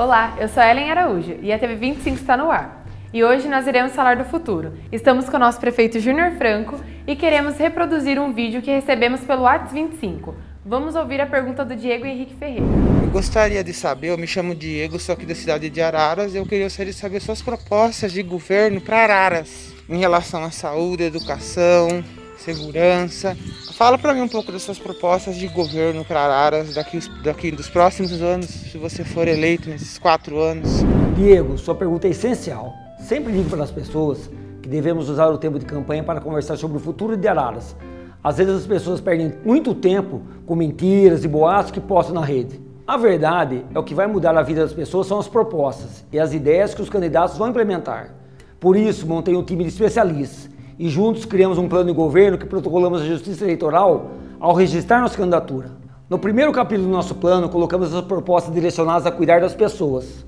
Olá, eu sou Ellen Araújo e a TV 25 está no ar. E hoje nós iremos falar do futuro. Estamos com o nosso prefeito Júnior Franco e queremos reproduzir um vídeo que recebemos pelo WhatsApp 25. Vamos ouvir a pergunta do Diego Henrique Ferreira. Eu gostaria de saber, eu me chamo Diego, sou aqui da cidade de Araras, eu queria saber suas propostas de governo para Araras em relação à saúde, educação, segurança. Fala para mim um pouco das suas propostas de governo para Araras daqui, daqui dos próximos anos, se você for eleito nesses quatro anos. Diego, sua pergunta é essencial. Sempre digo para as pessoas que devemos usar o tempo de campanha para conversar sobre o futuro de Araras. Às vezes as pessoas perdem muito tempo com mentiras e boatos que postam na rede. A verdade é o que vai mudar a vida das pessoas são as propostas e as ideias que os candidatos vão implementar. Por isso, montei um time de especialistas e juntos criamos um plano de governo que protocolamos a justiça eleitoral ao registrar nossa candidatura. No primeiro capítulo do nosso plano, colocamos as propostas direcionadas a cuidar das pessoas.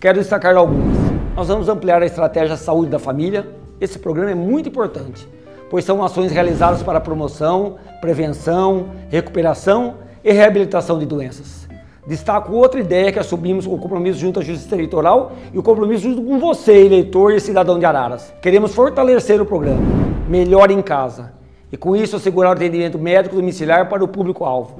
Quero destacar algumas. Nós vamos ampliar a estratégia Saúde da Família. Esse programa é muito importante, pois são ações realizadas para promoção, prevenção, recuperação e reabilitação de doenças. Destaco outra ideia que assumimos o compromisso junto à Justiça Eleitoral e o compromisso junto com você, eleitor e cidadão de Araras. Queremos fortalecer o programa Melhor em Casa e com isso assegurar o atendimento médico domiciliar para o público-alvo.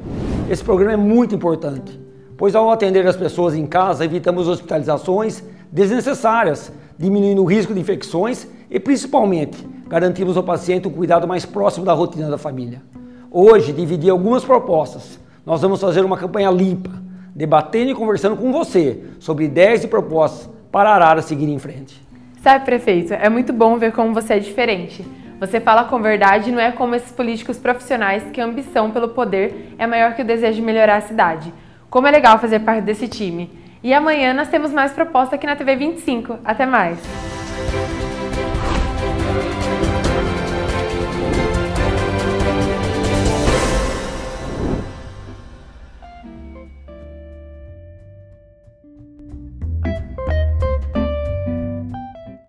Esse programa é muito importante, pois ao atender as pessoas em casa evitamos hospitalizações desnecessárias, diminuindo o risco de infecções e principalmente garantimos ao paciente um cuidado mais próximo da rotina da família. Hoje dividi algumas propostas. Nós vamos fazer uma campanha limpa debatendo e conversando com você sobre ideias e propostas para Arara seguir em frente. Sabe, prefeito, é muito bom ver como você é diferente. Você fala com verdade e não é como esses políticos profissionais que a ambição pelo poder é maior que o desejo de melhorar a cidade. Como é legal fazer parte desse time. E amanhã nós temos mais proposta aqui na TV 25. Até mais!